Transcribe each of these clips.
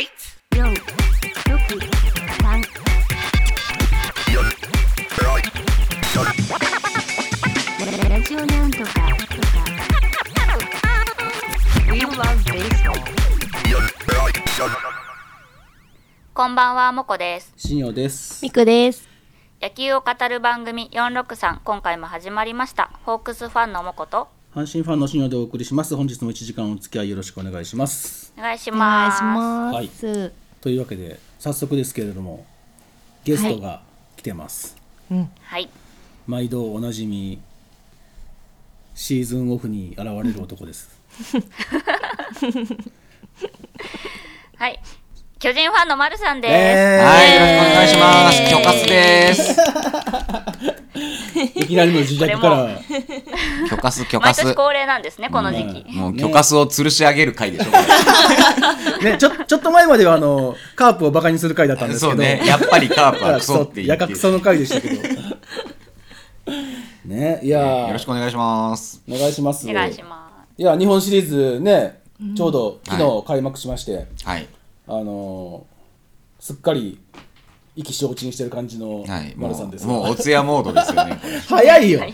四、六、三。ラジオなんとかとか。We love baseball. こんばんはもこです新陽ですみくです。野球を語る番組463今回も始まりましたホークスファンのもこと阪神ファンの新陽でお送りします。本日も1時間お付き合いよろしくお願いします。お願いします。します。というわけで早速ですけれどもゲストが来てます、はい。毎度おなじみシーズンオフに現れる男です。はい巨人ファンのまるさんです、え。はい、よろしくお願いします。許可すです。いきなりの自虐から。許可す、許可す。毎年恒例なんですねこの時期、もう許可すを吊るし上げる回でしょ。こ ねちょちょっと前まではあのカープをバカにする回だったんですけど。れそうね、やっぱりカープはクソって言ってやかくその回でしたけど。ねいやー。よろしくお願いします。お願いします。お願いしまいや日本シリーズねちょうど昨日開幕しまして、はい。あのーすっかり意気消沈してる感じの丸さんです。もうお通夜モードですよね。早いよ。す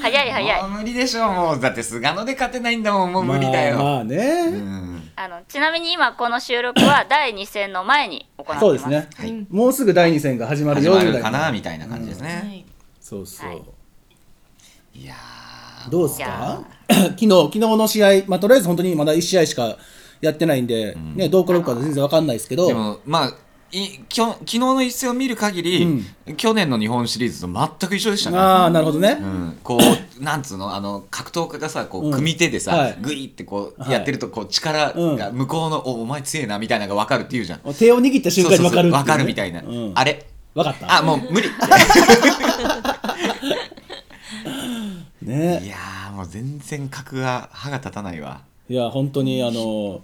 早い早い。もう無理でしょ、もう。だって菅野で勝てないんだもん、もう無理だよ。まあ、まあね、うん。あのちなみに今この収録は第2戦の前に行ってます。そうですね、はい。もうすぐ第2戦が始まる始よぐらいまるかな、みたいな。感じですね。そうそう、はい。いやどうですか？昨日昨日の試合、まあ、とりあえず本当にまだ1試合しかやってないんで、ね、どう転ぶか全然わかんないですけど。ーでも、まあ、いきょ昨日の一戦を見る限り、去年の日本シリーズと全く一緒でしたね。ああなるほどね、うん、こう なんつうのあの格闘家がさこううん。組み手でさ、はい。グイってこうはいやってるとこう力が向こうの、おお前強えなみたいなのが分かるって言うじゃん。手を握った瞬間にわかるね。分かるみたいな、うん。あれ？わかった？あもう無理。ね。いやーもう全然格が歯が立たないわ。いや本当にあの、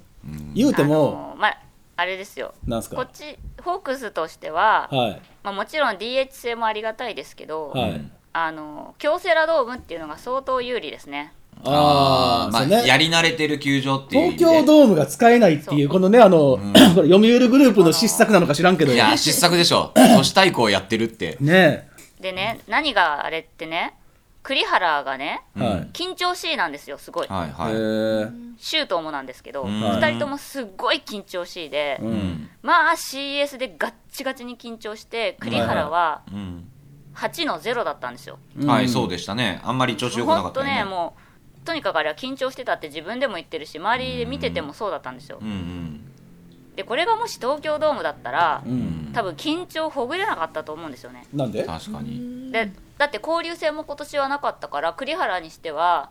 言うてあものまああれですよ。なんすか？こっちホークスとしては、はい。まあ、もちろん DH 制もありがたいですけど、はい、あの京セラドームっていうのが相当有利ですね。ああ、まあ、ね。やり慣れてる球場っていう意東京ドームが使えないっていうこのねあの、これ読売グループの失策なのか知らんけど。いや失策でしょ。都市対抗やってるって。ね。でね何があれってね栗原がねえ、はい。緊張しいなんですよすごい、はいはい、えー。シュートもなんですけど、ん。2人ともすっごい緊張しいで、うん。まあ CS でガッチガチに緊張して栗原はうん8の0だったんですよ、はいそうでしたね。あんまり調子良くなか本当ったよね。ねもうとにかくあれは緊張してたって自分でも言ってるし周りで見ててもそうだったんですよ、うんうん。でこれがもし東京ドームだったら、うん。多分緊張ほぐれなかったと思うんですよね。なんで？確かに。でだって交流戦も今年はなかったから栗原にしては、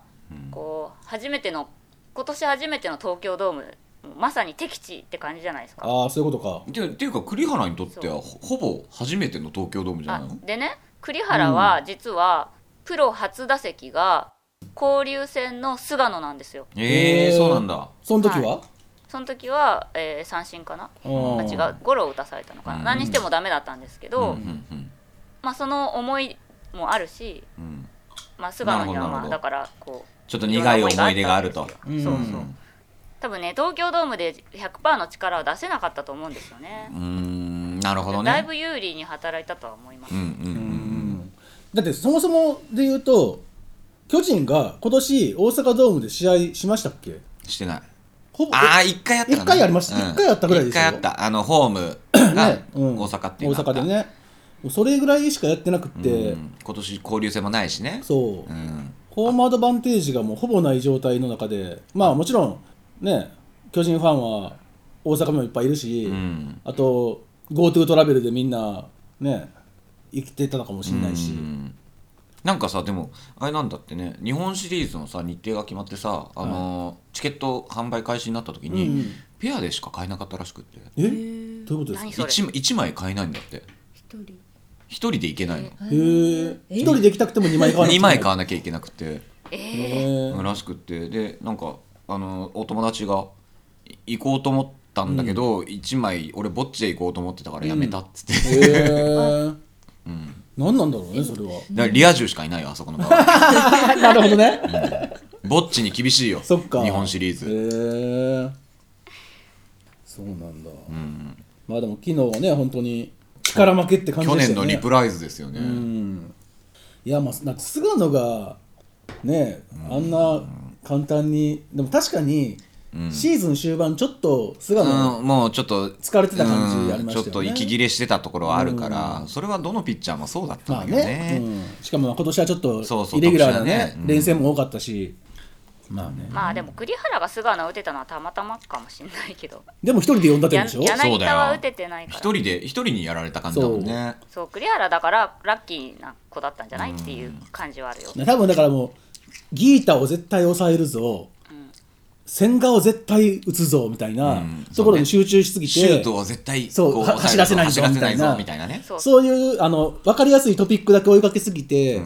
こう初めての今年初めての東京ドームまさに敵地って感じじゃないですか。ああそういうことか。てっていうか栗原にとってはほほぼ初めての東京ドームじゃあないの？でね栗原は実はプロ初打席が交流戦の菅野なんですよ。ええー、そうなんだ。その時は、その時は、えー三振かな？うんあ違うゴロを打たされたのかな、うん。何にしてもダメだったんですけど、うんうんうん。まあその思いもあるし、うん。まあ、菅野にはまあだからこうちょっと苦い思い出があると。うんそうそう。多分ね東京ドームで100%の力を出せなかったと思うんですよね。うーんなるほどね。だいぶ有利に働いたとは思います、うんうんうん。だってそもそもで言うと巨人が今年大阪ドームで試合しましたっけ？してない。ほぼああ一回あったかな。一回ありました。うん。一回あったぐらいですよ一回あった。あのホームがね。うん。大阪っていう大のがあった。阪でね。もうそれぐらいしかやってなくって、うん。今年交流戦もないしね。そう、うん。ホームアドバンテージがもうほぼない状態の中でまあもちろんね巨人ファンは大阪にもいっぱいいるし、うん。あと GoTo トラベルでみんなね生きてたのかもしれないし、うん。なんかさでもあれなんだってね。日本シリーズのさ日程が決まってさあのーチケット販売開始になった時に、うんうん。ペアでしか買えなかったらしくって。え？どういうことですか？何それ？1, 一枚買えないんだって。一人。一人で行けないの。へえ一人で行きたくても2枚買わなくて2枚買わなきゃいけなくて。えらしくって。でなんかあのお友達がい行こうと思ったんだけど、一枚俺ぼっちで行こうと思ってたからやめたっつって、へえ 何なんだろうねそれは。だからリア充しかいないよあそこの場合。なるほどね。ぼっちに厳しいよそっか。日本シリーズ、へえそうなんだ、うん、まあでも昨日はね本当に力負けって感じ去でしたよね年のリプライズですよね、うん。いやまあなんか菅野がねあんな簡単にでも確かにシーズン終盤ちょっと菅野、うん、もうちょっと疲れてた感じありましたよね。うんちょっと息切れしてたところはあるから、それはどのピッチャーもそうだったまあんだけどね,、ね。うん、しかも今年はちょっとイレギュラーなね連戦も多かったしまあね。まあでも栗原が菅野を打てたのはたまたまかもしれないけど。でも一人で呼んだってでしょ？柳田は打ててないから。一人で一人にやられた感じだもんね。そう。栗原だからラッキーな子だったんじゃないっていう感じはあるよ、多分だからもうギータを絶対抑えるぞ、千賀を絶対打つぞみたいな、うん。ところに集中しすぎて、シュートを絶対こそうは走らせないぞみたいな。みたいなね。そうそういうあの分かりやすいトピックだけ追いかけすぎて、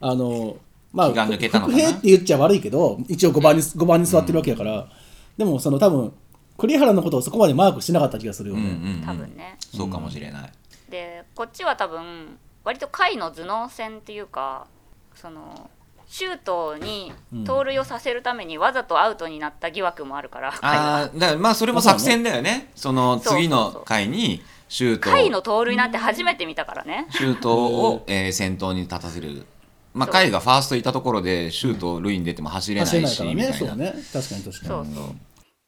あのまあ気が抜けたのかな？不平って言っちゃ悪いけど一応5番に5番に座ってるわけやから、でもその多分栗原のことをそこまでマークしてなかった気がするよね、うんうんうん。多分ね。そうかもしれない、でこっちは多分割と下位の頭脳戦っていうかそのシュートに盗塁をさせるためにわざとアウトになった疑惑もあるから、甲斐はああだからまあそれも作戦だよね。その次の回にシュート甲斐の盗塁なんて初めて見たからね。シュートを、えー先頭に立たせるまあ甲斐がファーストいたところでシュート塁に出ても走れないし、走れないからみたいな。ねそうね。確かに確かに。そうそう。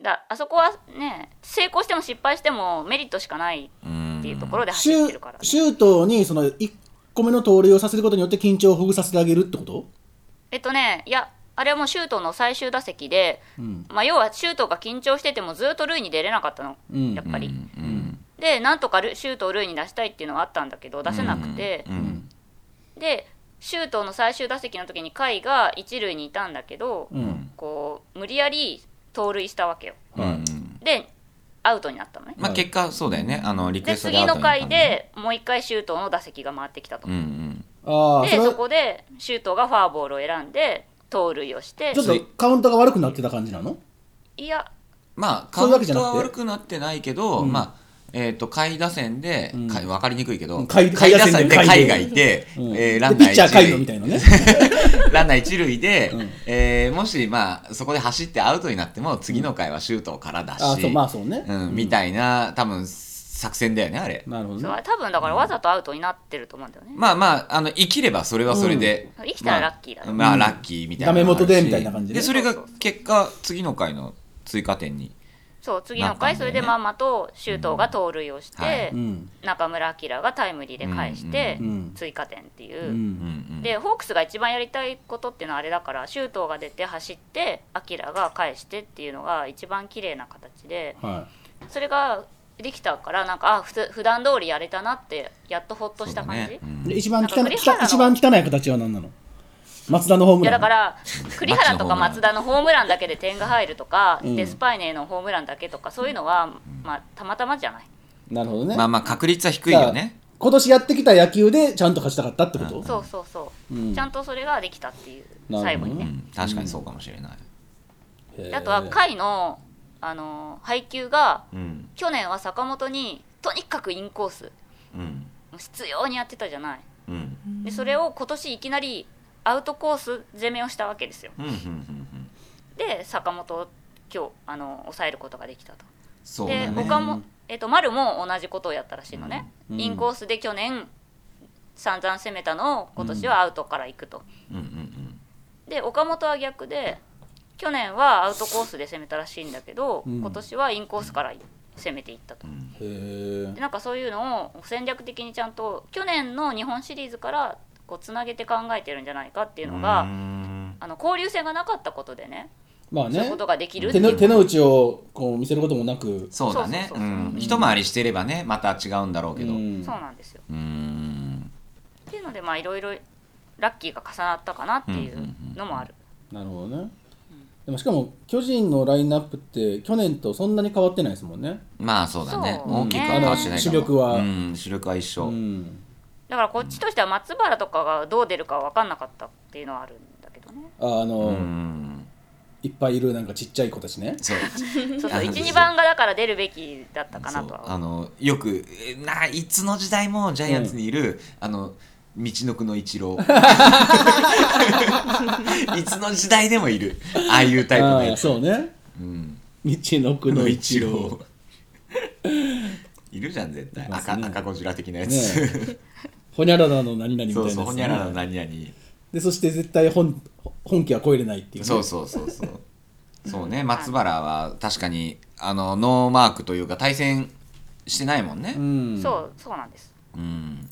だあそこはね成功しても失敗してもメリットしかないっていうところでシュ走ってるから、ね、シュートにその1個目の盗塁をさせることによって緊張をほぐさせてあげるってこと？えっとねいやあれはもうシュートの最終打席で、ん。まあ、要はシュートが緊張しててもずっと塁に出れなかったの、うん。やっぱり、うん。でなんとかルシュートを塁に出したいっていうのがあったんだけど出せなくて、うん。でシュートの最終打席の時に甲斐が一塁にいたんだけど、うん。こう無理やり盗塁したわけよ。うんうん。でアウトになったのね。まあ結果そうだよね。あのリクエでストでアウト次の回でもう一回シュートの打席が回ってきたと、うんうん。でそこでシュートがファーボールを選んで盗塁をしてちょっとカウントが悪くなってた感じなの？いや。まあカウントは悪くなってないけど、まあえっ、と下位打線で、ん。か分かりにくいけど、うん。下位下位打線で下位打線で下位がいて、うん。えーランナーでピッチャー一塁。カイロみたいなね。ランナー一塁で、うん。えーもしまあそこで走ってアウトになっても次の回はシュートからだし、ああそうまあそうね、うん、みたいな多分作戦だよねあれ。なるほどね。多分だからわざとアウトになってると思うんだよね、まあまああの生きればそれはそれで、うん。生きたらラッキーだね。まあ、まあラッキーみたいなのダメ元でみたいな感じででそれが結果次の回の追加点にそう次の回ね。それでまんまと周東が盗塁をして、うんはい。うん。中村晃がタイムリーで返してうん。うん。追加点っていう。う、ん。でホークスが一番やりたいことっていうのはあれだから周東が出て走って晃が返してっていうのが一番綺麗な形ではそれができたからなんかあふつ普段通りやれたなってやっとほっとした感じ、ね。うん。いで一番汚一番汚い形は何なの？松田のホームいやランだから栗原とか松田のホームラン。だけで点が入るとか、うん。デスパイネのホームランだけとかそういうのは、まあ、たまたまじゃない？なるほどね。まあまあ確率は低いよね。今年やってきた野球でちゃんと勝ちたかったってこと？そうそうそう、うん。ちゃんとそれができたっていうなるほど最後にね、うん。確かにそうかもしれない、へー。であとは甲斐の、あのー配球がうん。去年は坂本にとにかくインコースうん。必要にやってたじゃない？うん。でそれを今年いきなりアウトコース攻めをしたわけですよ。うんうんうんうん。で坂本を今日あの抑えることができたと。そうだね。で他も、えっと丸も同じことをやったらしいのね、うんインコースで去年散々攻めたのを今年はアウトから行くと、うんうんで岡本は逆で去年はアウトコースで攻めたらしいんだけど、うん。今年はインコースから攻めていったと、うん。へでなんかそういうのを戦略的にちゃんと去年の日本シリーズからこうつなげて考えてるんじゃないかっていうのが、うん。あの交流戦がなかったことでねまあね。そういうことができる手の手の内をこう見せることもなく。そうだね。一回りしてればねまた違うんだろうけど。ううん。んそうなんですよ。ん。っていうのでまあいろいろラッキーが重なったかなっていうのもある、なるほどね。でもしかも巨人のラインナップって去年とそんなに変わってないですもんねまあそうだねそう大きくは変わってない主力はうん主力は一緒うんだからこっちとしては松原とかがどう出るか分かんなかったっていうのはあるんだけどね。ああの、うん。いっぱいいるなんかちっちゃい子たちね。そう。そうそうあの12番がだから出るべきだったかなとあのよくえないつの時代もジャイアンツにいる、あの道のくの一郎。いつの時代でもいる。ああいうタイプのやつ、そうね。うん、道のくの一郎。いるじゃん絶対。ね。赤赤ゴジラ的なやつ、ね ほにゃららの何々みたいなそうそうほにゃららの何々。でそして絶対本本家は超えれないっていう、ね、そうそうそうそう。そうね。松原は確かにあのノーマークというか対戦してないもんね。うん。そうそうなんです。うん。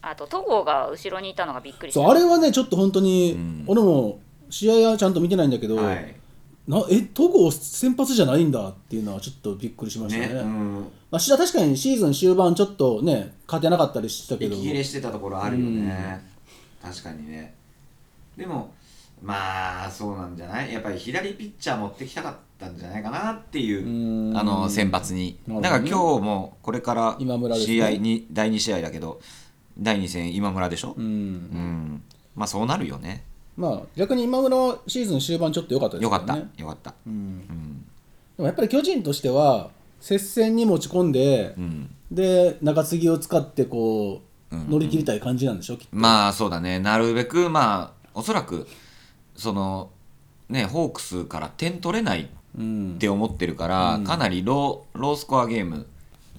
あと戸郷が後ろにいたのがびっくりした。そうあれはねちょっと本当に、うん。俺も試合はちゃんと見てないんだけど、はい。なえ戸郷先発じゃないんだっていうのはちょっとびっくりしましたね。ねうんまあ、し確かにシーズン終盤ちょっとね勝てなかったりしたけど。息切れしてたところあるよね、確かにね。でもまあそうなんじゃない？やっぱり左ピッチャー持ってきたかったんじゃないかなっていううん。あの選抜に。だから今日もこれから試合に第2試合だけど第2戦今村でしょ？うん、うん。まあそうなるよね。まあ逆に今村はシーズン終盤ちょっと良かったですよかった。ねよかった。うん、うん。でもやっぱり巨人としては接戦に持ち込んで、うん。で中継ぎを使ってこう、うん。乗り切りたい感じなんでしょきっと。まあそうだね。なるべくまあおそらくそのねホークスから点取れないうん。って思ってるから、うん。かなりローロースコアゲーム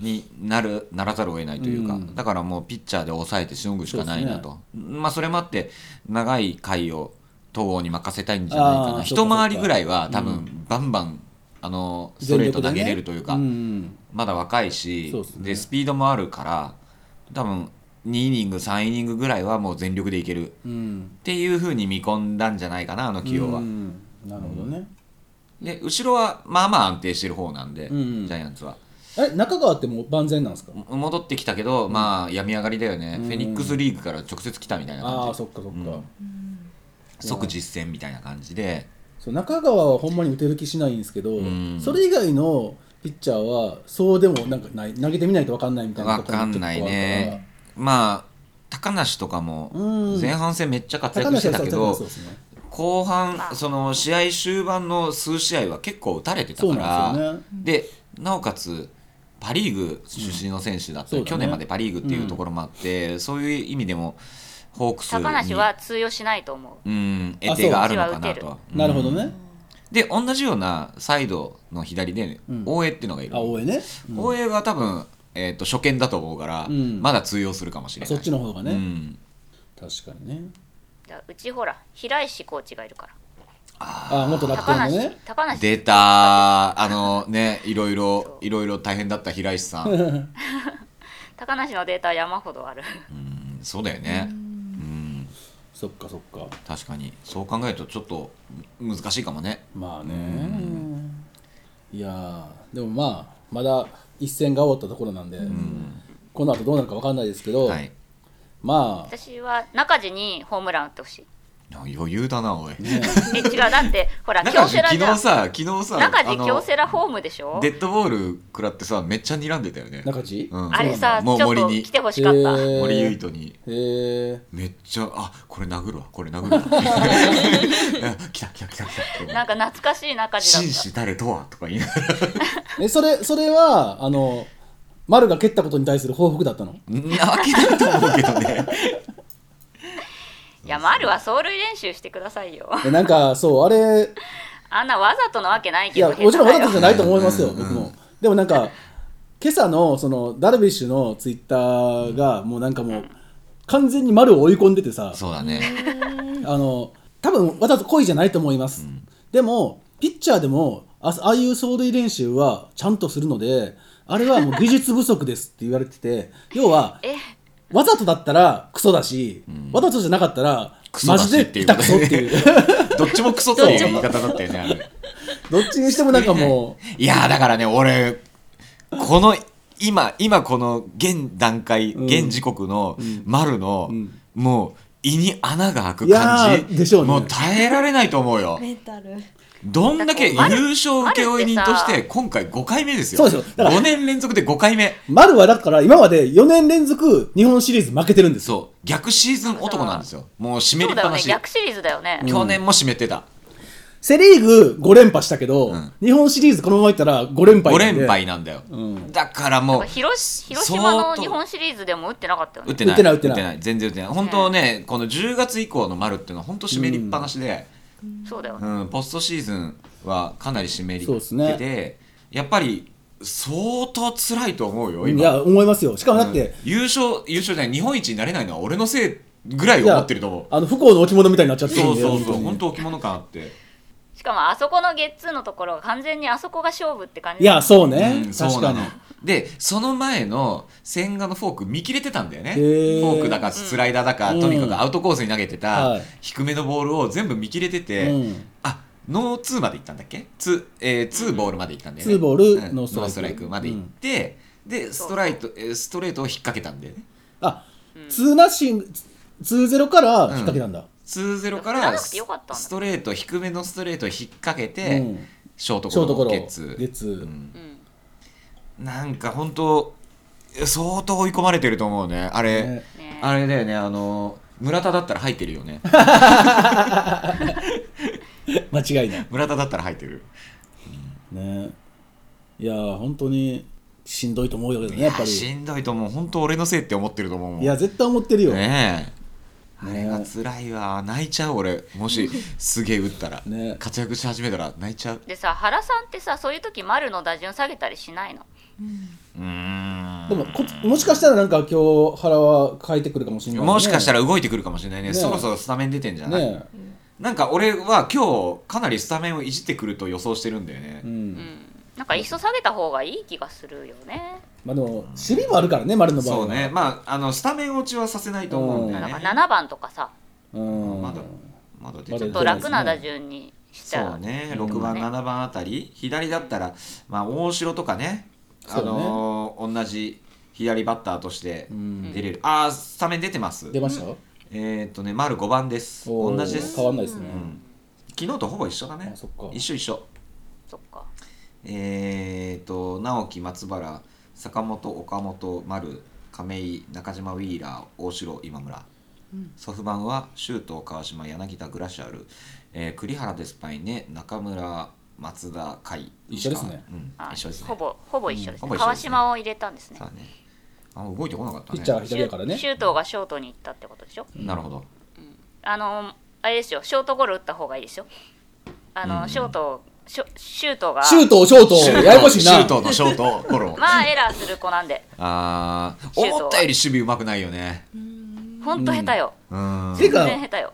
になるならざるを得ないというか、うん。だからもうピッチャーで抑えてしのぐしかないなと、まあそれもあって長い回を東郷に任せたいんじゃないかな。一回りぐらいは多分バンバンあのストレート投げれるというか、全力でねまだ若いしでスピードもあるから多分2イニング3イニングぐらいはもう全力でいける。っうん。うんていうふうに見込んだんじゃないかなあの起用は。うんなるほどね、で後ろはまあまあ安定してる方なんで、うんジャイアンツは。え中川ってもう万全なんですか？戻ってきたけど、まあ病み上がりだよね、うんフェニックスリーグから直接来たみたいなああ感じそっかそっか、うん。即実践みたいな感じでそう中川はほんまに打てる気しないんですけど、うん。それ以外のピッチャーはそうでもなんかない投げてみないと分かんないみたいな分かんないね。まあ高梨とかもうん。前半戦めっちゃ活高躍してたけど、ね。後半その試合終盤の数試合は結構打たれてたからでね。でなおかつパ・リーグ出身の選手だったり、うん。ね。去年までパ・リーグっていうところもあって、そういう意味でもホークスに。高梨は通用しないと思う。うん。得手があるのかなあと。なるほどね。うん。で同じようなサイドの左でうん。大江っていうのがいる、あ大江ね、うん。大江は多分、えー、と初見だと思うから、うん。まだ通用するかもしれない。そっちの方がね、うん。確かにね。じゃあうちほら平石コーチがいるから。あ元楽高梨天のね。高梨。出たあのねいろいろいろいろ大変だった平石さん、うん、高梨のデータは山ほどある。そうだよね。うんそっかそっか。確かに。そう考えるとちょっと難しいかもね。まあね。いやーでもまあまだ一戦が終わったところなんで、この後どうなるか分かんないですけど、はい。まあ。私は中地にホームラン打ってほしい余裕だなおい、え。違うだってほら京セラじゃん昨日さ昨日さ中地京セラホームでしょ？デッドボール食らってさめっちゃ睨んでたよね。中地、うん。あれさちもうょっと森に。来てほしかった、森唯斗に。へえめっちゃあこれ殴るわ。これ殴るわ。来た来た来た来た。なんか懐かしい中地だった。紳士誰とは？とか言いながら。えそれそれはあの丸が蹴ったことに対する報復だったの？なわけないと思うけどねいや丸は走塁練習してくださいよ。えなんかそうあれあんなわざとなわけないいけどやもちろんわざとじゃないと思いますよ、うん。僕も。でもなんか今朝のそのダルビッシュのツイッターがもうなんかもう完全に丸を追い込んでてさ。そうだね。あの多分わざと故意じゃないと思います、でもピッチャーでもあああいう走塁練習はちゃんとするのであれはもう技術不足ですって言われてて要はえわざとだったらクソだし、わざとじゃなかったらクソだしマジで下っていうこと手くそっていう。どっちもクソっていう言い方だったよねあれ。どっちにしてもなんかもいやーだからね俺この今今この現段階、ん。現時刻の丸の、ん。もう胃に穴が開く感じ。ーでしょうね。もう耐えられないと思うよ。メンタルどんだけ優勝請負人としてて今回5回目ですよ。そうですよ。だから5年連続で5回目。う丸はだから今まで4年連続日本シリーズ負けてるんですよ。そう。逆シーズン男なんですよ。もう締めそうだよね。りっぱなし、逆シリーズだよね、去年も締めてた、セ・リーグ5連覇したけど、ん。日本シリーズこのままいったら5連敗5なんで。連敗なんだよ、ん。だからもう広広島の日本シリーズでも打ってなかったよね。打ってない。打ってない全然打ってない。本当ねこの10月以降の丸っていうのは本当湿りっぱなしで、そうだよね。うんポストシーズンはかなり湿りってそうですて、やっぱり相当辛いと思うよい今。や思いますよ。しかもだって、うん。優勝優勝じゃない日本一になれないのは俺のせいぐらい思ってると思う。あの不幸の置物みたいになっちゃってるそうんで。そうそう本本当置物感あって。しかもあそこのゲッツーのところが完全にあそこが勝負って感じ。いやそうね、うんそ確かに。うなのでその前の千賀のフォーク見切れてたんだよね。フー。ォークだかスライダーだか、うん。とにかくアウトコースに投げてた、はい。低めのボールを全部見切れてて、うん。あノーツーまで行ったんだっけ？ツー、えー、ツーボールまで行ったんだよね。ツーボールうん。ノーストライク。まで行って、でストライトえーストレートを引っ掛けたんだよね。あ、ツーナッシング2ゼロから引っ掛けたんだ、2-0か振ららなくてよかったんだ。ストレート低めのストレートを引っ掛けて、うん。ショートショートゴロゲッツゲッツー。うん。うんなんか本当相当追い込まれてると思うね。あれ、ね。ね。あれだよね。あの村田だったら入ってるよね。間違いない。村田だったら入ってる。ね。いやー本当にしんどいと思うよねいややっぱり。しんどいと思う。本当俺のせいって思ってると思うもん。いや絶対思ってるよ、ねえ。あねれが辛いわ。泣いちゃう俺。もしすげえ打ったら、ね。活躍し始めたら泣いちゃう。でさ原さんってさそういう時丸の打順下げたりしないの？うーん。でもこもしかしたらなんか今日原は変えてくるかもしれない、ね、もしかしたら動いてくるかもしれないね。ねそろそろスタメン出てんじゃない、ねなんか俺は今日かなりスタメンをいじってくると予想してるんだよね、うん、うん。なんかいっそ下げた方がいい気がするよね。まあでも守備もあるからね丸の場合は。そうね。まああのスタメン落ちはさせないと思うんだよね。だから7番とかさ。うん。まだまだ出まだてるちょっと楽な打順にしちゃそうね。いいかも6番7番あたり。左だったらまあ大城とかねあのー同じ左バッターとしてん。出れる、ああスタメン出てます。出ました、えーっとね丸5番です。同じです。変わんないですね、うん。昨日とほぼ一緒だね。あそっか。一緒一緒。そっか。えーっと直樹松原坂本岡本丸亀井中島ウィーラー大城今村、ソフバンは周東川島柳田グラシアル、えー栗原デスパイネ中村松田甲斐一緒ですね。うんあ一緒ですね。ほぼほぼ一緒ですね,、うんほぼ一緒ですね。川島を入れたんですね。さあね。あ動いてこなかったね。ピッチャーが左だからね。シュートがショートに行ったってことでしょ？なるほど。あのあれですよ。ショートゴロ打った方がいいですよ。あの、うん。ショートシュートがシュートショートややこしいな。シュートのショートゴロ。まあエラーする子なんで。あーシュートは。思ったより守備うまくないよね。ほんと下手よ、うん。全然下手よ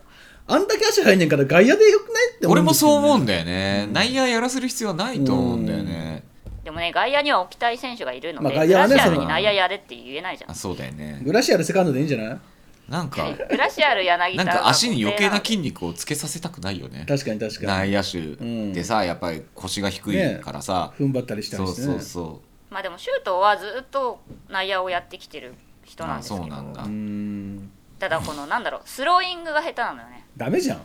あんだけ足入んねんから外野でよくないって思俺もそう思うんだだよね。内野やらせる必要はないと思うんだよね。でもね外野には置きたい選手がいるので、まあ外野はねグラシアルに内野やれって言えないじゃん。あそうだよね。グラシアルセカンドでいいんじゃない？なんか グラシアル柳田なんか足に余計な筋筋肉をつけさせたくないよね。確かに確かに。内野手でさやっぱり腰が低いからさ。踏ん張ったりしたそうりしてね。そうそまあでもシュートはずっと内野をやってきてる人なんですけど。あそうなんだ。うーんただこのなんだろうスローイングが下手なのよね。ダメじゃん。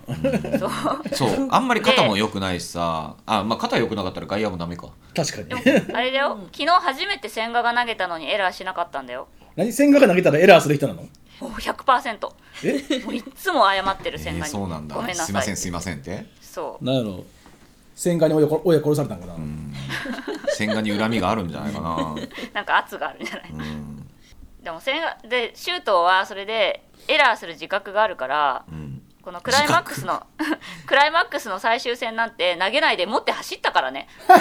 そう。うそう。あんまり肩も良くないしさあまあ肩良くなかったら外野もダメか。確かに。あれだよ。昨日初めて千賀が投げたのにエラーしなかったんだよ。何？千賀が投げたらエラーする人なの？もう100%もえ？ういっつも謝ってるえー千賀に、そうなんだ。ごめんなさい。すいませんすいませんって？そう。なんやろ。千賀に親こ親殺されたんかな、千賀に恨みがあるんじゃないかな。なんか圧があるんじゃない？うんでも千賀でシュートはそれでエラーする自覚があるからうん。このクライマックスのクライマックスの最終戦なんて投げないで持って走ったからね。走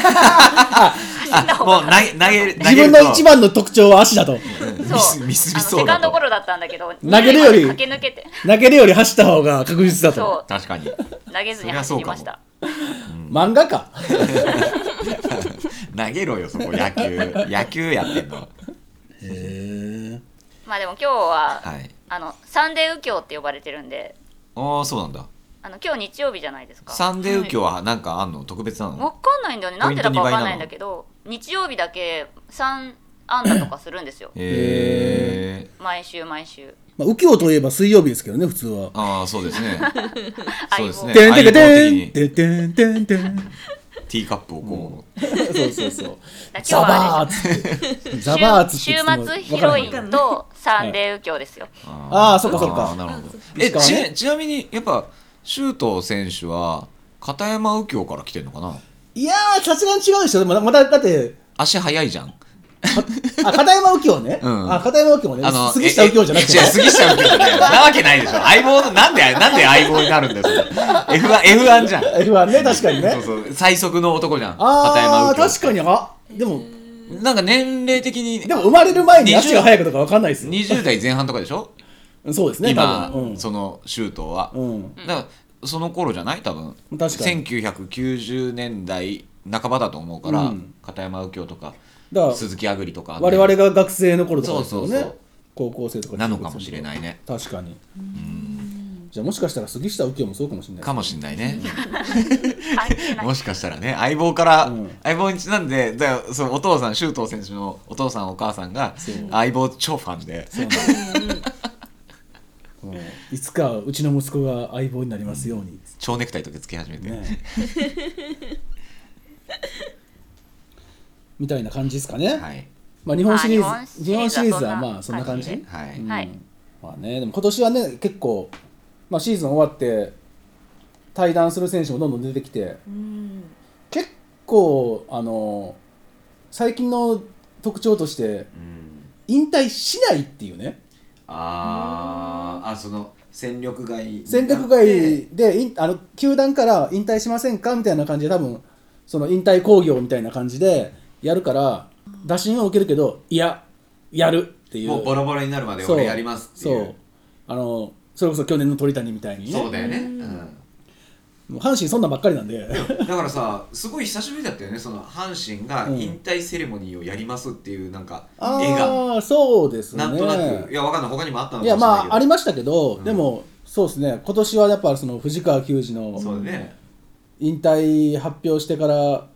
った方が。もう投げ投げ投自分の一番の特徴は足だと。そう。ミスミスセカンドゴロだったんだけど投げるより駆け抜けて。投げるより走った方が確実だと。そう。確かに。投げずに走りました。漫画か。投げろよそこ。野球。野球やってんのへえまあでも今日は、はい。あのサンデー右京って呼ばれてるんでああそうなんだ。あの今日日曜日じゃないですか。サンデー右京は なんかあんの特別なの？わかんないんだよね。なんでだかわかんないんだけど日曜日だけ3安打とかするんですよ。へえ毎週毎週。まあ、右京といえば水曜日ですけどね普通は。ああそうですね。そうですね。てんてんてん相棒的に。てんてんてんてんティーカップをこう。そうそうそう。だザ今日はあれバーっつってザ週バーっつって週末ヒロインとサンデー右京ですよ、あーそっかそっか。あーなるほど。えちちなみにやっぱ周東選手は片山右京から来てんのかな？いやーさすがに違うでしょ。でもまだだって足速いじゃん あ片山右京ね、うん。あ片山右京ねあの杉下右京じゃなくて杉下右京じゃない。なわけないでしょ。相棒のなんでなんで相棒になるんだよそれ F1, F1 じゃん。F1 ね確かにね。そうそう。最速の男じゃん。片山右京確かに。あでもなんか年齢的に。でも生まれる前に足が速いかとか分かんないですよ。20代前半とかでしょ？そうですね今、多分。その周東は、うん、だからその頃じゃない？多分。確かに。1990年代半ばだと思うから、うん。片山右京とかだ鈴木あぐりとか、我々が学生の頃とかですよね。そうそうそう。高校生とかなのかもしれないね。確かに。じゃあもしかしたら杉下右京もそうかもしれない。かもしんないね。もしかしたらね相棒から、うん。相棒にちなんでだそのお父さん周東選手のお父さんお母さんが相棒超ファンで。そうなんです。うん。いつかうちの息子が相棒になりますように、蝶ネクタイとかつけ始めて、ねみたいな感じですかね、はい。まあ、日本シリーまあズ日本シリーズはまあそんな感じ？はい、うん。はいまあね、でも今年はね結構、まあ、シーズン終わって対談する選手もどんどん出てきてうん。結構あの最近の特徴としてうん。引退しないっていうね。あーあその戦力外。戦力外であの球団から引退しませんか？みたいな感じで多分その引退興行みたいな感じでやるから打診は受けるけどいややるっていう。もうボロボロになるまで俺やりますっていう。そう。あのそれこそ去年の鳥谷みたいにね。そうだよね、うん。もう阪神そんなんばっかりなんで。だからさすごい久しぶりだったよね。その阪神が引退セレモニーをやりますっていうなんか絵がああそうですね。なんとなく。いやわかんない。他にもあったのいやかもしれないけど。まあありましたけど、んでもそうですね。今年はやっぱその藤川球児のね。引退発表してから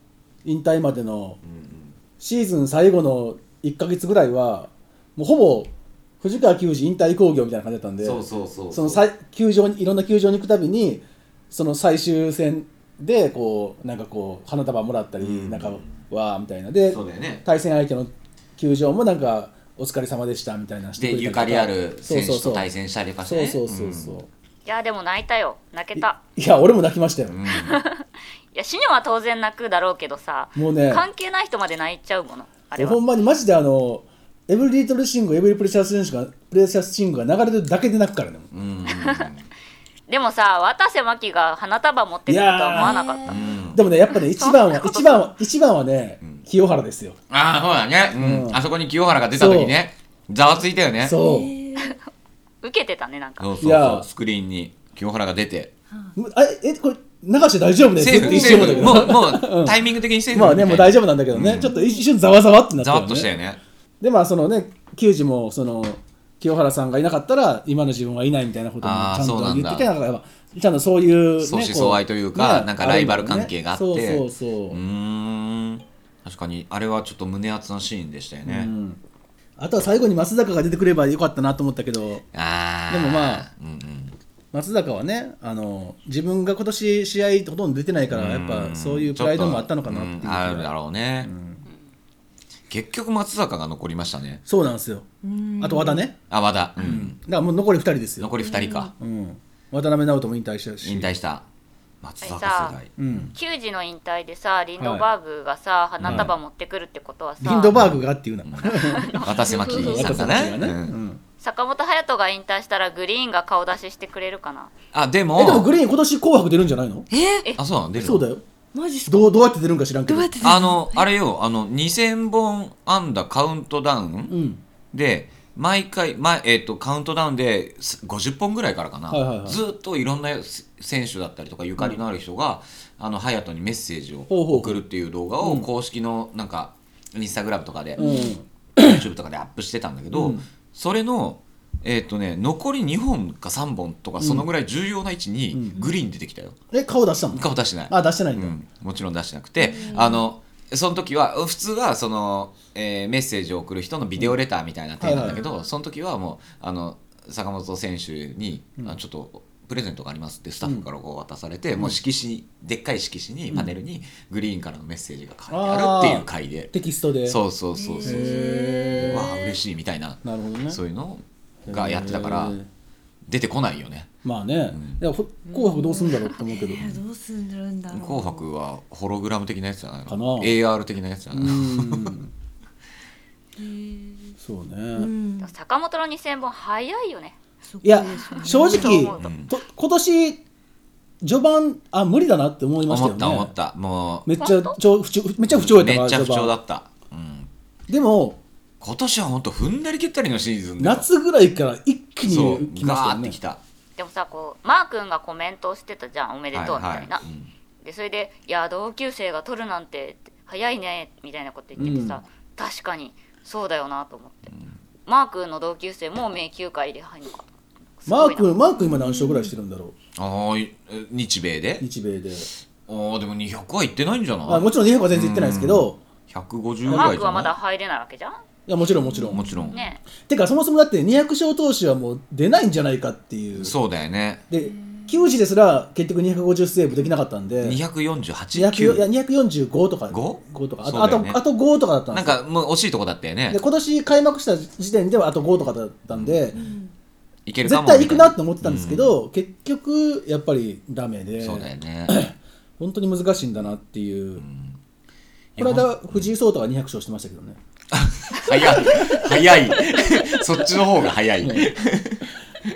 引退までのうんうんシーズン最後の1か月ぐらいはもうほぼ藤川球児引退興行みたいな感じだったんでそうそうそうその最球場にいろんな球場に行くたびにその最終戦でこうなんかこう花束もらったり、うん。なんかわーみたいな。でそうだよね。対戦相手の球場もなんかお疲れ様でしたみたいなのしてでくれたゆかりある選手そうそうそうと対戦したりとかしてね。そうそうそうそう、ん。いやでも泣いたよ。泣けた。いや俺も泣きましたよ、うんいや死ぬは当然泣くだろうけどさもうね関係ない人まで泣いちゃうものあれは。ほんまにマジであの Every Little Thing Every Precious Thing が Precious Thing が流れてるだけで泣くからねう。んうん。でもさ渡瀬マキが花束持ってくるとは思わなかった。うんでもねやっぱね一番は一番は一番はね、清原ですよ。ああそうだね、うん。うん。あそこに清原が出た時ねざわついたよね。そう、受けてたねなんか。そうそういやそうスクリーンに清原が出て。あえこれ流して大丈夫ですって一瞬思ったけもうもう タイミング的にセーフまあねもう大丈丈夫なんだけどね、うん。ちょっと一瞬ざわざわってなったざよわっとしたよね。でまあそのね球児もその清原さんがいなかったら今の自分はいないみたいなこともちゃんと言っててなんかやっぱちゃんとそういう、ね、相思こ相愛というかねなんかライバル関係があって。ね。そうそうそう、うーん。確かにあれはちょっと胸熱なシーンでしたよね、うん。あとは最後に松坂が出てくればよかったなと思ったけど。でもまあうんうん松坂はねあの自分が今年試合ほとんど出てないからやっぱそういうプライドもあったのかなっていううんあるだろうね、結局松坂が残りましたね。そうなんですよ。あと和田ね、あ和田、うん。だからもう残り2人ですよ、残り2人か、うん、渡辺直人も引退したし。引退した。松坂世代。うん、球児の引退でさリンドバーグがさ、花束持ってくるってことはさ、リンドバーグがっていうな。渡瀬真希さんがね、ううん。ん坂本勇人が引退したらグリーンが顔出ししてくれるかな。あでも。えでもグリーン今年紅白出るんじゃないの？え？あそうなの？出るの？そうだよ。マジっすか？どうどうやって出るんか知らんけど。どうやってあのあれよあの2000本安打カウントダウンうん。で毎回、まえー、とカウントダウンです50本ぐらいからかな、はいはいはい。ずっといろんな選手だったりとかゆかりのある人が、あの隼人にメッセージをほうほう送るっていう動画を公式のなんかインスタグラムとかで、うん。YouTube とかでアップしてたんだけど、うんそれのえっ、とね残り2本か3本とかそのぐらい重要な位置にグリーン出てきたよ、え顔出したの？顔出してない。あ出してないんだ、うん、もちろん出してなくて、あのその時は普通はその、えーメッセージを送る人のビデオレターみたいな点なんだけど、その時はもうあの坂本選手に、あちょっとプレゼントがありますってスタッフからこう渡されて、もう色紙でっかい色紙にパネルにグリーンからのメッセージが書いてあるっていう回で、テキストで。そうそうそうそう。へー。わあ嬉しいみたいな。なるほどね。そういうのがやってたから出てこないよね。まあね、いやほ紅白どうするんだろうって思うけど、えーどうすんだろう紅白はホログラム的なやつじゃないの？かな。AR 的なやつじゃうないの？ん。そうね、うん。坂本の2000本早いよねいや正直、今年序盤あ無理だなって思いましたよね。思った思った。もう。めっちゃ不調不調めっちゃ不調やったからめっちゃ不調だ序った、うん、でも今年は本当踏んだり蹴ったりのシーズン夏ぐらいから一気に来ましたよね。ガーってきたでもさこうマー君がコメントしてたじゃんおめでとうみたいな、はいはい。うん。でそれで「いや同級生が取るなんて早いね」みたいなこと言っててさ、確かにそうだよなと思って、マー君の同級生も迷宮会で入るのかすマー君マー君今何勝ぐらいしてるんだろああい。え日米で？う日米で。ああでも200は行ってないんじゃない？あもちろん200は全然いってないですけど。150ぐマーらいじゃな君はまだ入れないわけじゃん？いやもちろんもちろん。いもちろん、ね。てかそもそもだって200勝投手はもう出ないんじゃないかっていう。そうだよね。で球児ですら結局250セーブできなかったんで。248 200いや9 245とか。5? 5とか。あと,、あとあと5とかだったんですよ。なんかもう惜しいとこだったよね。で今年開幕した時点ではあと5とかだったんで、いけるかも絶対行くなってみ思ってたんですけど、結局やっぱりダメでそうだよね。本当に難しいんだなっていう、この間藤井聡太が200勝してましたけどね。早い。早い。そっちの方が早い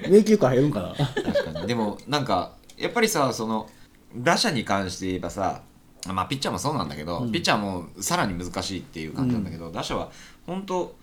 迷宮会入るんかな。確かに。でもなんかやっぱりさその打者に関して言えばさまあピッチャーもそうなんだけど、ピッチャーもさらに難しいっていう感じなんだけど、打者は本当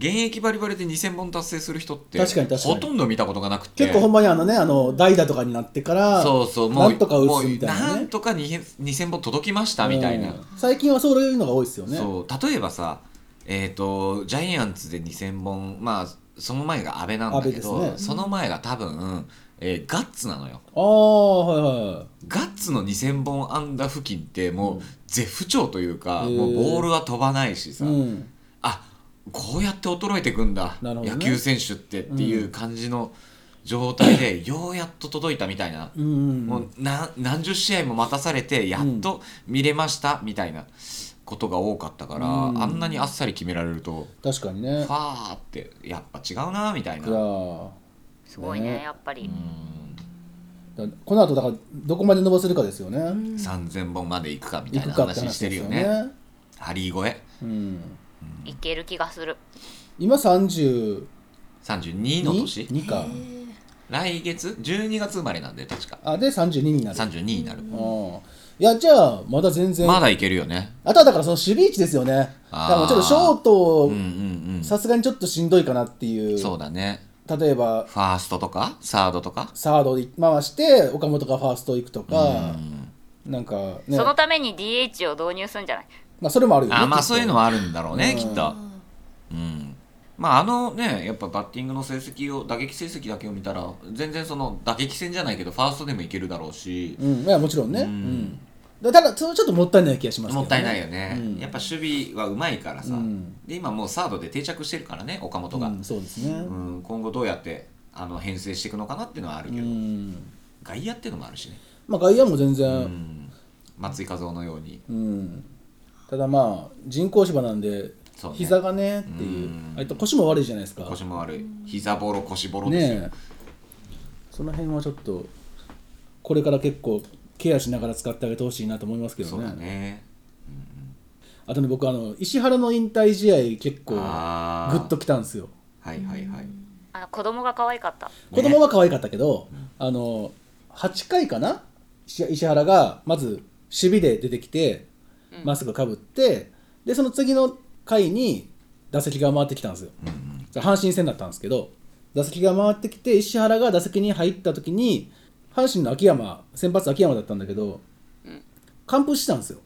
現役バリバリで2000本達成する人って確かに確かに。ほとんど見たことがなくて。結構ほんまにあのねあの代打とかになってからそうそうもうなんとか打つみたいなね。なんとか2000 2000本届きましたみたいな、うん。最近はそういうのが多いですよね。そう例えばさえっ、とジャイアンツで2000本まあその前が阿部なんだけど、ね。その前が多分、えーガッツなのよ。ああはいはいガッツの2000本安打付近ってもう絶不調というか、へー。もうボールは飛ばないしさ、うん。あこうやって衰えてくんだ、ね。野球選手ってっていう感じの状態で、ようやっと届いたみたいな、うんうん。もうな何十試合も待たされてやっと見れましたみたいなことが多かったから、うん。あんなにあっさり決められると、確かにね。ファーってやっぱ違うなみたいな。すごいねね。やっぱり、だこの後だからどこまで伸ばせるかですよね、3000本まで行くかみたいな話してるよね。ねハリー超え。うん、いける気がする。今32 32の年？2か。来月？12月生まれなんで確か。あで32になる。32になる、うんいやじゃあまだ全然。まだいけるよね。あとはだからその守備位置ですよね。だからちょっとショートうんうん。さすがにちょっとしんどいかなっていう。うんそうだね。例えばファーストとか？サードとか？サードに回して岡本がファースト行くとかなんかね。そのために DH を導入するんじゃない？まあそれもあるよねあまあそういうのはあるんだろうねうん。きっと。うん。まああのねやっぱバッティングの成績を打撃成績だけを見たら全然その打撃戦じゃないけどファーストでもいけるだろうし。うん。いやもちろんね。ううんただそれちょっともったいない気がしますね。もったいないよね、うん。やっぱ守備はうまいからさ、うん。で今もうサードで定着してるからね岡本が、うんそうですね。うん、今後どうやってあの編成していくのかなっていうのはあるうけど、ん。外野っていうのもあるしね、まあ外野も全う然ん、松井稼頭央のように。うん。ただまあ人工芝なんで膝がねっていう。と腰も悪いじゃないですか。腰も悪い。膝ボロ腰ボロですよ、ねえ。その辺はちょっとこれから結構ケアしながら使ってあげてほしいなと思いますけどそうだね。ねあとね僕あの石原の引退試合結構グッときたんですよ。はいはいはい。あ子供が可愛かった。子供は可愛かったけど、あの8回かな？石石原がまず守備で出てきてまっすぐかぶってでその次の回に打席が回ってきたんですよ、阪神戦だったんですけど打席が回ってきて石原が打席に入った時に阪神の秋山先発秋山だったんだけど、完封したんですよ、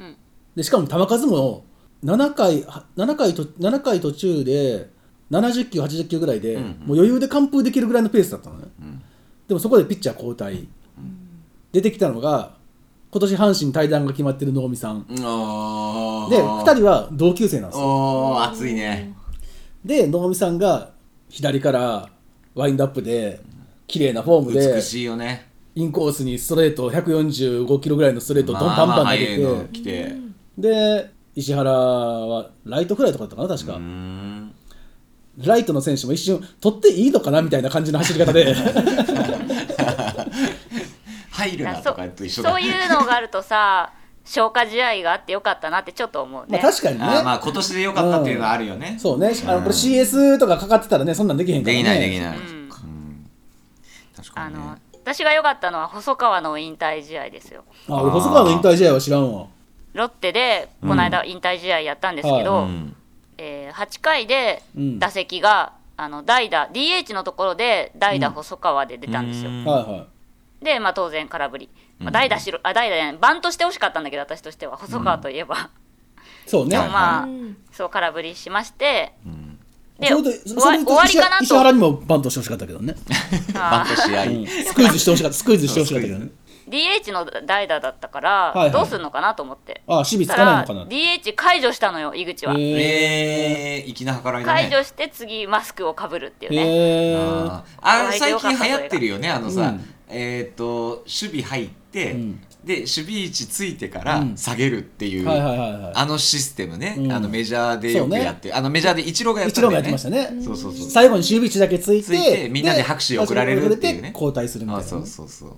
うん。でしかも球数も7回は7回と7回途中で70球80球ぐらいで、うんうん。もう余裕で完封できるぐらいのペースだったのね、ん。でもそこでピッチャー交代、出てきたのが今年阪神退団が決まってる能見さん。で2人は同級生なんですよ。熱いね。で能見さんが左からワインドアップで綺麗なフォームで美しいよね。インコースにストレート145キロぐらいのストレートをドンパンパン投げて、て。で石原はライトフライとかだったかな確か、ライトの選手も一瞬取っていいのかなみたいな感じの走り方で。入るなそとかと一緒だ。そういうのがあるとさ消化試合があってよかったなってちょっと思うまねあ確かにね。あーまあ今年でよかったっていうのはあるよね、そうね。あのこれ CS とかかかってたらねそんなんできへんからね。できないできない、うんあの私が良かったのは細川の引退試合ですよ。あ俺細川の引退試合は知らんわ。ロッテでこの間引退試合やったんですけど、うん8回でうん。打席が、あの代打 DH のところで代打細川で出たんですよ、うん。はいはい。で、まあ、当然空振り、まあ、うん。代打しろ、あ代打じゃないバントしてほしかったんだけど私としては細川といえば、そうね。まあ、うん。そう空振りしましてうんでそれで終わり終わりかなと。石原にもバントしてほしかったけどね、バント試合、うん。スクイズしてほしかった。スクイズしてほしかったけどね。DH の代打だったから、はいはい。どうすんのかなと思って。あ守備つかないのかな。DH 解除したのよ井口は、へえー、粋な計らいだね。解除して次マスクをかぶるっていうね。へえあー。あ最近流行ってるよねあのさ、うん。えっ、と守備入って、うんで守備位置ついてからうん。下げるっていう、はいはいはいはい。あのシステムね、うん。あのメジャーでよくやって、あのメジャーでイチローがやっ一郎たんだよね。がやってましたね。そうそうそう最後に守備位置だけついてついてみんなで拍手を送られるっていうね。で交代するみたいなあそうそうそう。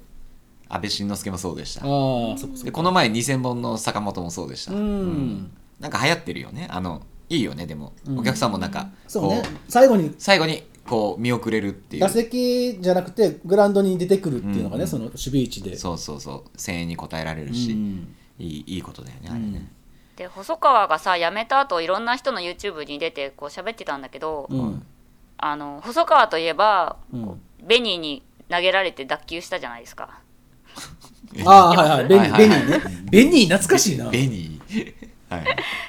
安倍晋之助もそうでした。ああそっかそっか。でこの前2000本の坂本もそうでした、うん。なんか流行ってるよね。あのいいよねでも、うん。お客さんもなんかそうね。最後に。最後にこう見送れるっていう。打席じゃなくてグラウンドに出てくるっていうのがね、うん。その守備位置で。そうそうそう。声援に応えられるうし、ん。いいいいことだよねあれね、で細川がさ辞めた後いろんな人の YouTube に出てこう喋ってたんだけど、うん。あの細川といえば、ベニーに投げられて脱臼したじゃないですか。ああはいはい。ベニーはいはいベニーね。ベニー懐かしいな。ベニー。はい。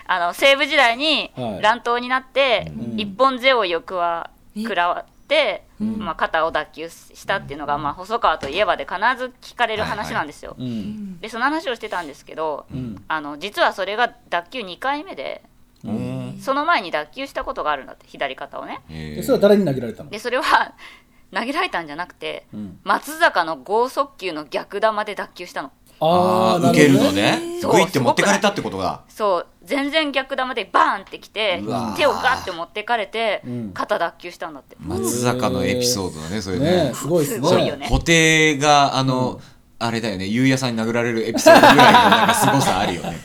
あの西武時代にはい。乱闘になって、うん。一本背負いを食わえ食らって、うん。まあ、肩を脱臼したっていうのが、まあ、細川といえばで必ず聞かれる話なんですよ、ううん。ん。でその話をしてたんですけど、うん。あの実はそれが脱臼2回目でうん。その前に脱臼したことがあるんだって左肩をね。それは誰に投げられたの？でそれは 投げられたんじゃなくてうん。松坂の剛速球の逆球で脱臼したの。ああ受けるのね。そうグイって持ってかれたってことだそう全然逆球でバーンってきて手をガッて持ってかれてうん。肩脱臼したんだって。松坂のエピソードだねそれね。ねえすごいですごいよね。固定があの、あれだよねゆうやさんに殴られるエピソードぐらいのなんかすごさあるよね。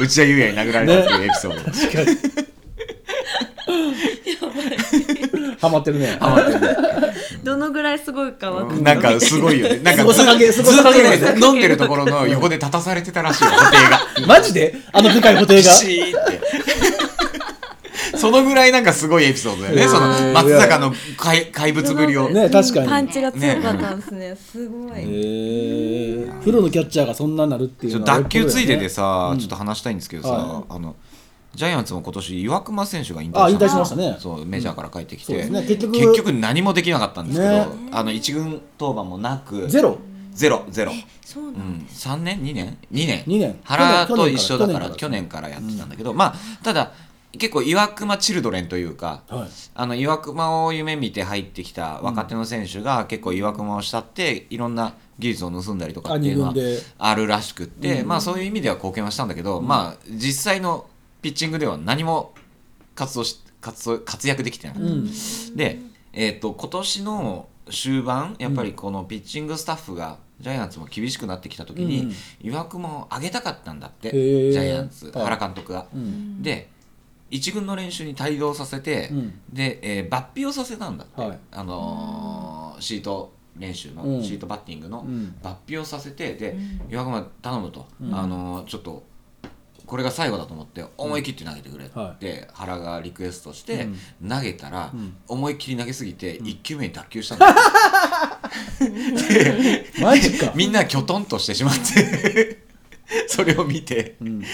内田裕也に殴られたっていうエピソード、確かにハマってるね。ハマってるね。どのぐらいすごいかわかんなんかすごいよね。なんかずっとね飲んでるところの横で立たされてたらしいよ固定が。マジで？あのでかい固定が？そのぐらいなんかすごいエピソードだよね。その松坂の怪怪物ぶりを、ね確かに。パンチが強かったんですね。すごへいえプロのキャッチャーがそんななるっていうのは脱臼ついででさ、うん。ちょっと話したいんですけどさ、はあのジャイアンツも今年岩隈選手が引退退しましたね。そうメジャーから帰ってきて、そうですね。結局結局何もできなかったんですけど、ね。あの一軍登板もなく。ゼロ。ゼロゼロ、そうなんうん、3年？2年？2年。二年。原と一緒だから去去年か年かららやってたんだけど、まあただ結構岩隈チルドレンというかはい。あの岩隈を夢見て入ってきた若手の選手が結構岩隈を慕っていろんな技術を盗んだりとかあっていうのはあるらしくって、うん。まあそういう意味では貢献はしたんだけど、まあ実際のピッチングでは何も活動し活動活躍できてなかった。うん。で、えー、と今年の終盤やっぱりこのピッチングスタッフがジャイアンツも厳しくなってきた時に、うん。岩隈を上げたかったんだってジャイアンツはい。原監督が。うん。で一軍の練習に帯同させて、うん。で、えー抜皮をさせたんだって、はい。あのーシート練習の、うん。シートバッティングのうん。抜皮をさせてで、岩隈頼むと、うん。あのーちょっとこれが最後だと思って思い切って投げてくれって、原がリクエストして、投げたら、うん。思いっきり投げすぎて、1球目に脱臼したんだよ。で マジか。みんなきょとんとしてしまって それを見て、うん。で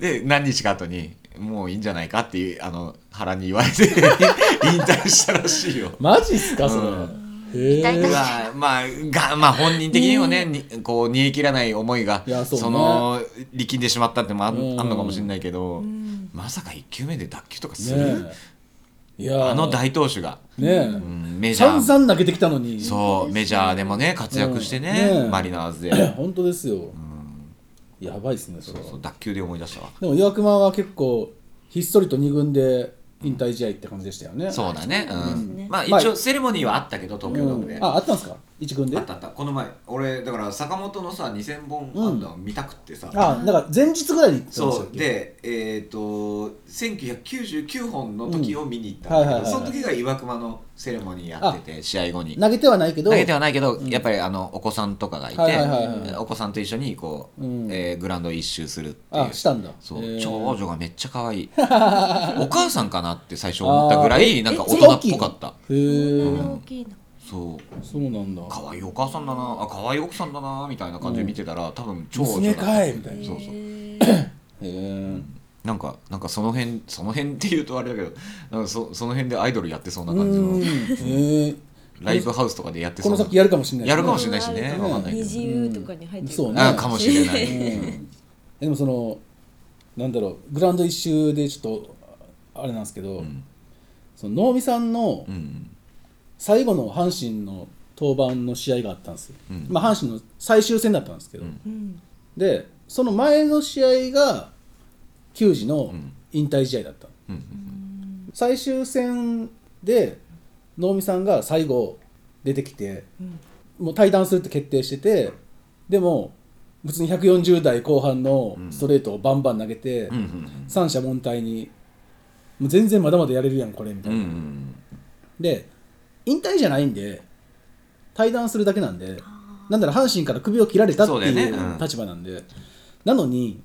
で何日か後にもういいんじゃないかっていうあの原に言われて 引退したらしいよ。マジっすかそれ。うん。へえ引退まあまあがまあ本人的にはね、にこう煮え切らない思いがいやそうね。その力んでしまったってのもあん,、うん。あんのかもしれないけど、ん。まさか1球目で脱臼とかする、ねえ。いやあの大投手が、ねえ。うんメジャー。散々投げてきたのに。そうメジャーでもね活躍してね,、うん。ねえ。マリナーズで、本当ですよ。やばいっすねそれは。そうそう脱臼で思い出したわ。でも岩隈は結構ひっそりと二軍で引退試合って感じでしたよね。そうだね、うん。まあまあ一応セレモニーはあったけど東京ドームで、うん。ああったんですか？一軍で？あったあった。この前俺だから坂本のさ2000本安打を見たくってさ、あなんか前日ぐらいに行ったんですそよう。でえっ、と1999本の時を見に行ったんだけど、うんはいはいはい。その時が岩隈のセレモニーやってて試合後に。投げてはないけど投げてはないけど、やっぱりあのお子さんとかがいて、はいはいはいはい。お子さんと一緒にこう、うん。えーグラウンド一周するっていう。あしたんだ。そう、長女がめっちゃ可愛い。お母さんかなって最初思ったぐらいなんかえ大人っぽかった。へえ、大きいなそう。そうなんだ。可愛いお母さんだな。あ可愛い奥さんだなみたいな感じで見てたら、多分長女だ娘かいみたいな。そうそう。へえなんかなんかその辺その辺 っていうとあれだけどなんかそその辺でアイドルやってそうなう感じの。ん。へえライブハウスとかでやってそうな。この先やるかもしれないやるかもしれないしね。うん。わかんないけど。二次優とかに入ってるそうね。あかもしれない、うん。でもそのなんだろうグラウンド一周でちょっとあれなんですけど、うん。その能見さんのうん最後の阪神の登板の試合があったんですよ、うん。まあ阪神の最終戦だったんですけど、うん。うん。でその前の試合が球児のうん。引退試合だった、うん。最終戦で能見さんが最後出てきて、もう退団するって決定しててでも別に140代後半のストレートをバンバン投げて、三者凡退にもう全然まだまだやれるやんこれみたいな、で引退じゃないんで退団するだけなんでなんだら阪神から首を切られたっていううん。立場なんで、なのに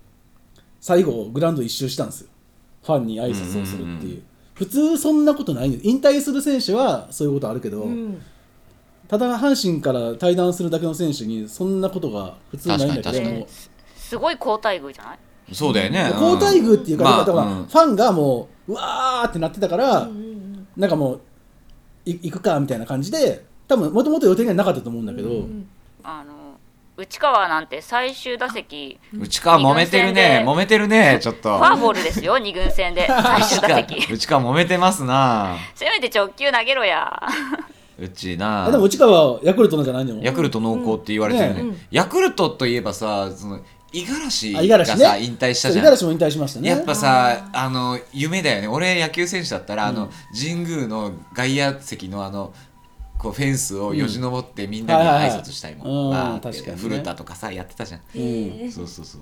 最後グラウンド一周したんですよ。ファンに挨拶をするっていう,、うんうんうん。普通そんなことないんです。引退する選手はそういうことあるけど、うん。ただ阪神から退団するだけの選手にそんなことが普通ないんだけどもすごい好待遇じゃない？そうだよね。好待遇っていうか、まあだからうん。ファンがもううわーってなってたから、うんうんなんかもうい行くかみたいな感じで多分もともと予定にはなかったと思うんだけど、うんあの内川なんて最終打席内川揉めてるね。揉めてるね。ちょっと。フォアボールですよ2軍戦で。最終打席。内川揉めてますな。せめて直球投げろや。うちな。あでも内川はヤクルトなんじゃないの？ヤクルト濃厚って言われてるね,、うん。うん。ヤクルトといえばさその五十嵐がさ、嵐ね。引退したじゃん。五十嵐も引退しましたね。やっぱさあの夢だよね。俺野球選手だったら、あの神宮の外野席のあのこうフェンスをよじ登ってみんなに挨拶したいも。ん、うん。わーって確かにね。古田とかさやってたじゃん、うんそうそうそう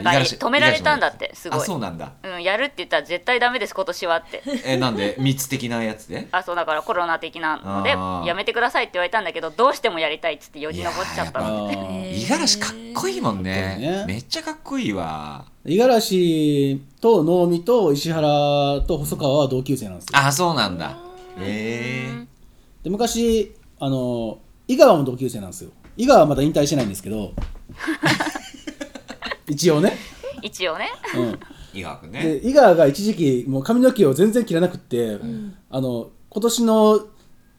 なんか止められたんだってすごい。あそうなんだ。うんやるって言ったら絶対ダメです今年はって。えなんで？密的なやつで？あそうだからコロナ的なのであー。やめてくださいって言われたんだけどどうしてもやりたいっつってよじ登っちゃったあのってー。五十嵐かっこいいもんね。ね。めっちゃかっこいいわ。五十嵐と能見と石原と細川は同級生なんですよ。あそうなんだ。へえで昔あの井川も同級生なんですよ。井川はまだ引退してないんですけど 一応ね、一応ね。うん、伊賀君ね。で井川が一時期もう髪の毛を全然切らなくって、あの今年の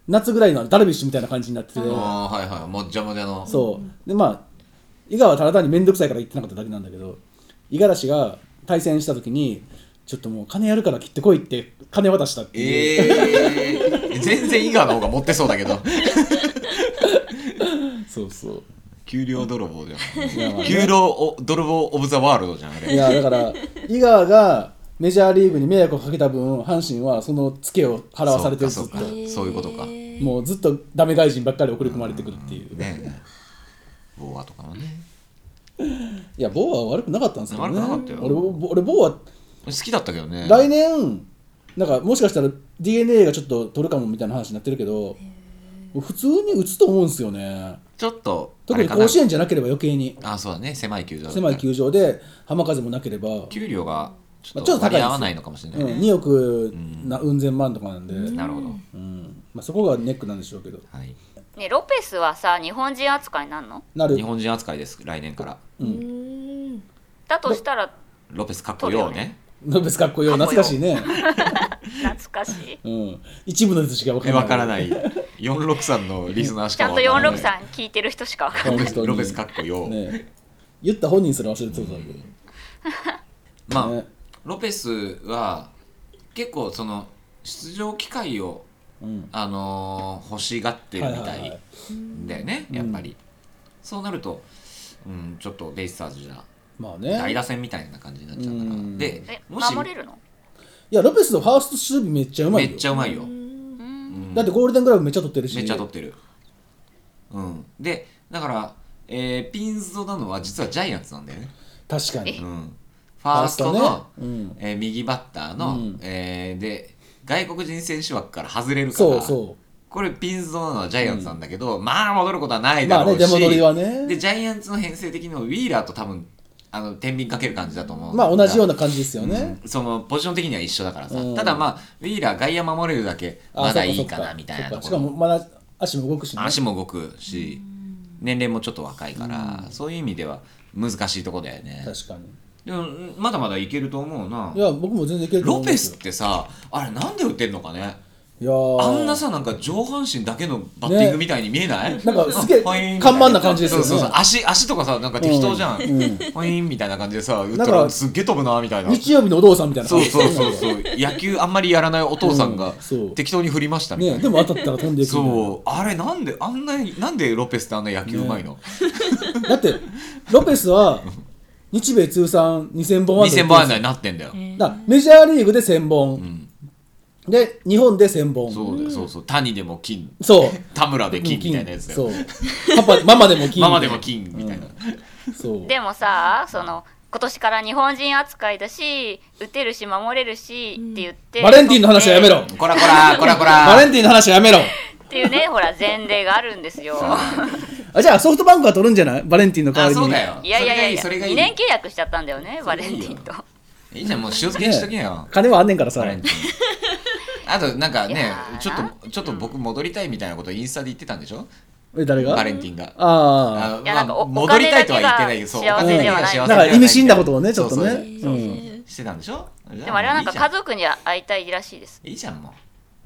夏ぐらいのダルビッシュみたいな感じになってて、ああはいはい。もっじゃもじゃの。そう。でまあ井川はただ単に面倒くさいから言ってなかっただけなんだけど五十嵐が対戦した時にちょっともう金やるから切ってこいって金渡したっていう、ええ全然伊賀の方が持ってそうだけど。そうそう給料泥棒じゃん。給料お泥棒オブザワールドじゃんあいれやだから井川がメジャーリーグに迷惑をかけた分阪神はそのツケを払わされてるずっとそういうことか。もうずっとダメ外人ばっかり送り込まれてくるっていう、ねボーアとかもね。いやボーは悪くなかったんですけどね。悪くなかったよ。俺ボ俺ボーは好きだったけどね。来年なんかもしかしたら DNA がちょっと取るかもみたいな話になってるけど普通に打つと思うんですよね。ちょっと特に甲子園じゃなければ余計にあそうだね。狭い球場狭い球場で浜風もなければ、うん、給料がちょまあっと高い合わないのかもしれないね、2億なうん千万とかなんで、なるほど、うん。まあ、そこがネックなんでしょうけど。はい、ねロペスはさ日本人扱いになんの？なる。日本人扱いです来年から。うん。だとしたらロペスかっこようねノブスか？っこいいよ懐かしいね、懐かしい。うん、一部のやつしか分かえらない。わからない。463のリスナーしかちゃんとわからない。463聞いてる人しか分かんない。ロペスかっこよう、ね。言った本人すら忘れてたけど、まあ、ね。ロペスは結構その出場機会を、うん。あのー欲しがってるみたはいはいはい。だよね、やっぱり、そうなると、うん、ちょっとベイスターズじゃまあね。大打線みたいな感じになっちゃうから、うんでえもし守れるの？いやロペスのファースト守備めっちゃうまいよ。めっちゃうまいよ、うん。だってゴールデングラブめっちゃ取ってるし。めっちゃ取ってる。うん、でだから、えーピンズドなのは実はジャイアンツなんだよね、確かに。うん、ファーストのね。うん。えー右バッターの、うん。えーで外国人選手枠から外れるからそうそこれピンズドなのはジャイアンツなんだけど、まあ戻ることはないうまだろうし、あね出戻りはね。でジャイアンツの編成的にもウィーラーと多分あの天秤かける感じだと思う。まあ同じようなな感じですよね、そのポジション的には一緒だからさ、うん。ただまあウィーラー外野守れるだけあまだそっそっいいかなみたいなそっか。しところかもまだ足も動くしね。足も動くし年齢もちょっと若いから、そういう意味では難しいとこだよね。確かに。でもまだまだいけると思うな。いや僕も全然いけると思いますよ。ロペスってさあれなんで打ってんのかねいやー。あんなさなんか上半身だけのバッティングみたいに見えない、なんかすげえ 看板な感じですよね。そうそうそう。足足とかさなんか適当じゃん、うん。うん。ポイーンみたいな感じでさ打ったらすっげえ飛ぶなみたいな。日曜日のお父さんみたいな。そうそうそううそう。野球あんまりやらないお父さんが適当に振りましたみたいな、ねでも当たったら飛んでいくそう。あれなんであんなになんでロペスってあんな野球うまいの、だってロペスは日米通算2000本安打2000本安打になってんだよ、だメジャーリーグで1000本、んで日本で1000本。そうそうそう。谷でも金。そう。田村で金みたいなやつだよ。そう。パパママでも金ママでも金みたいな、そう。でもさその今年から日本人扱いだし打てるし守れるしって言ってバレンティンの話はやめろ。こらこらこらこら。バレンティンの話はやめろ。っていうねほら前例があるんですよ。あじゃあソフトバンクは取るんじゃない？バレンティンの代わりに。あそうだよ。いやいやいやいや2それがいい年契約しちゃったんだよねバレンティンと。いいじゃんもう塩漬けにしときなよ、金はあんねんからさ。バレンティンあとなんかねちょっとちょっと僕戻りたいみたいなことインスタで言ってたんでしょ？え誰が？バレンティンが。あのいやなんかおまあ戻りたいとは言ってないけどお金だけが幸せではない。そうあだから意味深なことをねちょっとね。そうそうう。ん。してたんでしょ？でもあれはなんか家族には会いたいらしいです。いいじゃんもう。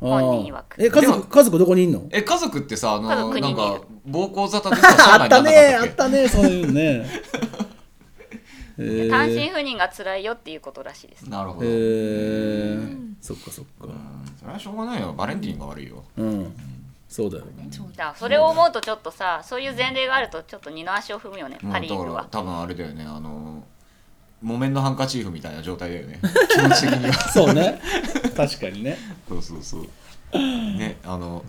本人曰く。え家族家族どこにいんの？え家族ってさあのなんか暴行沙汰でさあったねあっねたねそういうのね。え ー単身赴任が辛いよっていうことらしいです。なるほど、えー、そっかそっか。それはしょうがないよ。バレンティンが悪いよ。うん。そうだよだからそれを思うとちょっとさそういう前例があるとちょっと二の足を踏むよねうん。パ・リーグは。多分あれだよね。あの木綿のハンカチーフみたいな状態だよね。気持ち的には。そうね。確かにね。そうそうそう。ねあの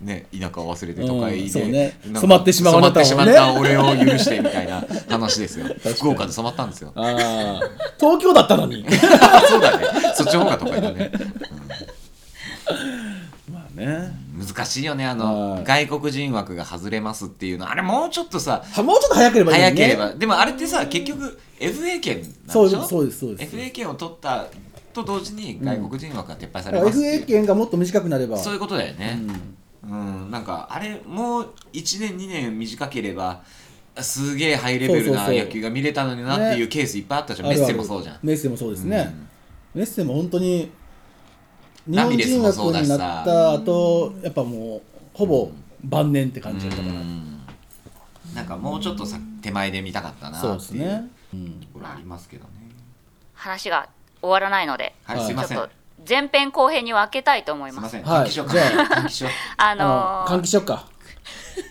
ね田舎を忘れて都会で、うんね。染まってしまうあなたをね。染まってしまった俺を許してみたいな話ですよ。に。福岡で染まったんですよ。東京だったのに。そうだね。そっちの方が都会だね。まあね。難しいよね。あのはい。外国人枠が外れますっていうの。あれもうちょっとさはもうちょっと早ければいいね。早ければ。でもあれってさ結局 FA 権なんでしょ？そうですそうです FA 権を取ったと同時に外国人枠が撤廃されますう。FA 権がもっと短くなれば。そういうことだよね。うんうん、なんかあれもう1年2年短ければすげえハイレベルな野球が見れたのになっていうケースいっぱいあったじゃん、あるある。メッセもそうじゃん。メッセもそうですね、メッセも本当に日本ラミレス人枠もそうだし。さになった後やっぱもうほぼ晩年って感じだったから、うん。なんかもうちょっとさ手前で見たかったなっていうそうですね、うん。ところありますけどね。話が終わらないのではい、はいすいません。ちょっと前編後編に分けたいと思います。すいません。はい。換気しようか。じゃ換気しよう。あ あののー換気しよっか。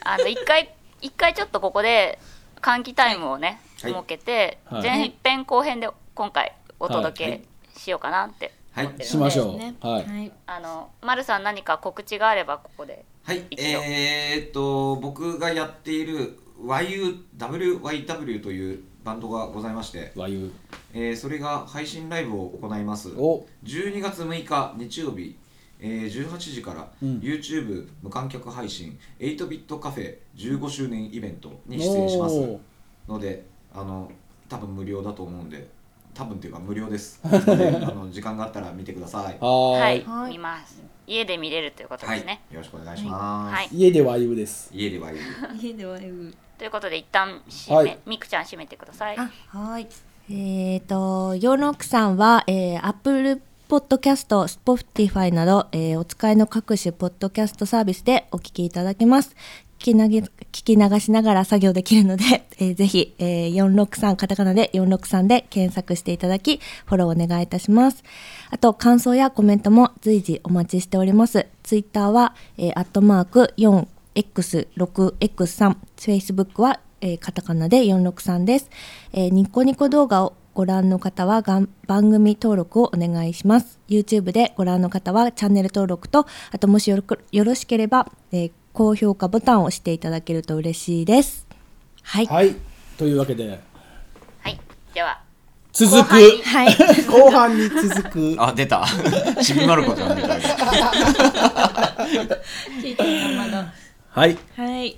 あの一回一回ちょっとここで換気タイムをね、はい。設けて、はい。前編後編で今回お届はいけしようかなってはい。思ってるしましょう、ね。はい、はい。あの丸さん何か告知があればここではい、えー、っと僕がやっている YUWYW というバンドがございまして、和牛えーそれが配信ライブを行います。お。12月6日日曜日、えー18時からうん。YouTube 無観客配信8ビットカフェ15周年イベントに出演します。のであの多分無料だと思うんで多分っていうか無料です。のであの時間があったら見てください。はいい、はい。見ます。家で見れるということはいですね。よろしくお願いします、はい。家で和牛です。家では言う家ではうということで一旦締め、はい。みくちゃん締めてください。あはいえっ、とヨーロックさんは、えー、Apple ポッドキャスト、Spotify など、えーお使いの各種ポッドキャストサービスでお聞きいただけます。聞きなげ聞き流しながら作業できるので、えーぜひ、えー、463カタカナで463で検索していただき、フォローお願いいたします。あと、感想やコメントも随時お待ちしております。ツイッターは、えー、アットマーク 4x6x3、Facebook は、えーカタカナで463です。えーニコニコ動画をご覧の方はがん番組登録をお願いします。YouTube でご覧の方はチャンネル登録と、あともしよろくよろしければ、えー高評価ボタンを押していただけると嬉しいです。はい。はい。というわけで。はい。では続く。後半に。はい。後半に続く。あ出た。ちびまる子ちゃんはい。はい